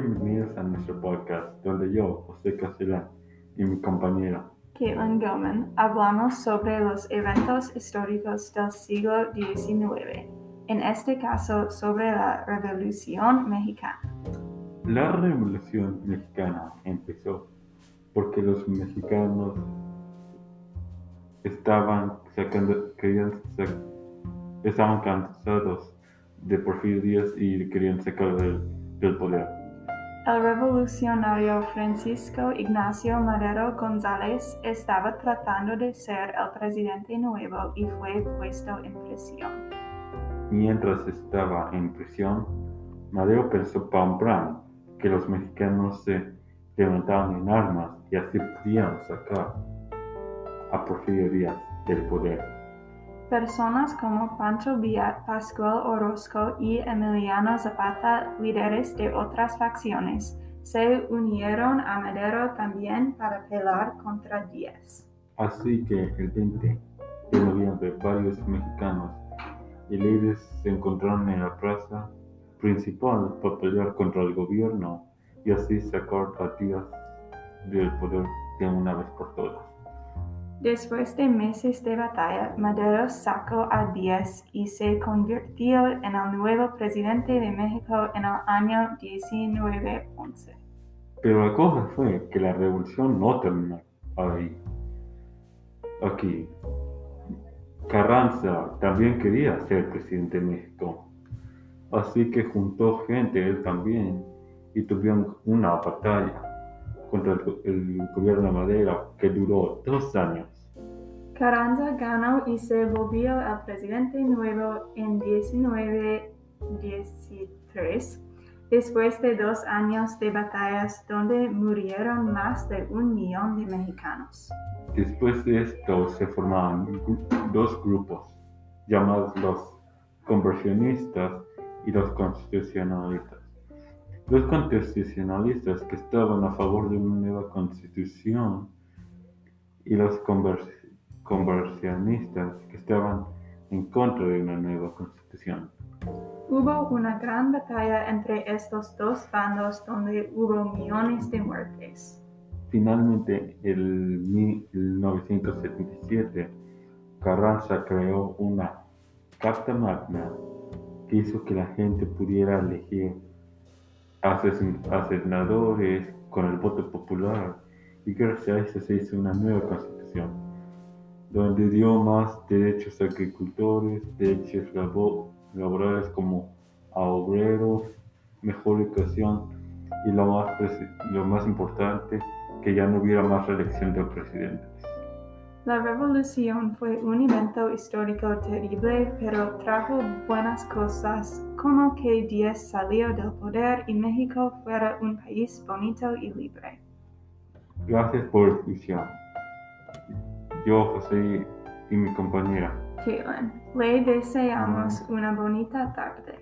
bienvenidos a nuestro podcast, donde yo, José Castellán, y mi compañera Caitlin Gilman hablamos sobre los eventos históricos del siglo XIX, en este caso sobre la Revolución Mexicana. La Revolución Mexicana empezó porque los mexicanos estaban sacando, querían sac- estaban cansados de Porfirio Díaz y querían sacarlo del, del poder. El revolucionario Francisco Ignacio Madero González estaba tratando de ser el presidente nuevo y fue puesto en prisión. Mientras estaba en prisión, Madero pensó pan plan que los mexicanos se levantaban en armas y así podían sacar a Porfirio Díaz del poder. Personas como Pancho Villa, Pascual Orozco y Emiliano Zapata, líderes de otras facciones, se unieron a Madero también para pelear contra Díaz. Así que el 20 de noviembre varios mexicanos y líderes se encontraron en la plaza principal para pelear contra el gobierno y así sacar a Díaz del poder de una vez por todas. Después de meses de batalla, Madero sacó a Díaz y se convirtió en el nuevo presidente de México en el año 1911. Pero la cosa fue que la revolución no terminó ahí. Aquí. Carranza también quería ser presidente de México. Así que juntó gente él también y tuvieron una batalla contra el, el gobierno de Madera que duró dos años. Carranza ganó y se volvió el presidente nuevo en 1913, después de dos años de batallas donde murieron más de un millón de mexicanos. Después de esto se formaron dos grupos llamados los conversionistas y los constitucionalistas. Los constitucionalistas que estaban a favor de una nueva constitución y los convers- conversionistas que estaban en contra de una nueva constitución. Hubo una gran batalla entre estos dos bandos donde hubo millones de muertes. Finalmente, en 1977, Carranza creó una Carta Magna que hizo que la gente pudiera elegir senadores con el voto popular y gracias a eso se hizo una nueva constitución donde dio más derechos a agricultores, derechos labo- laborales como a obreros, mejor educación y lo más, lo más importante, que ya no hubiera más reelección de presidentes. La revolución fue un evento histórico terrible, pero trajo buenas cosas, como que Díaz salió del poder y México fuera un país bonito y libre. Gracias por escuchar. Yo, José y mi compañera. Caitlin, le deseamos una bonita tarde.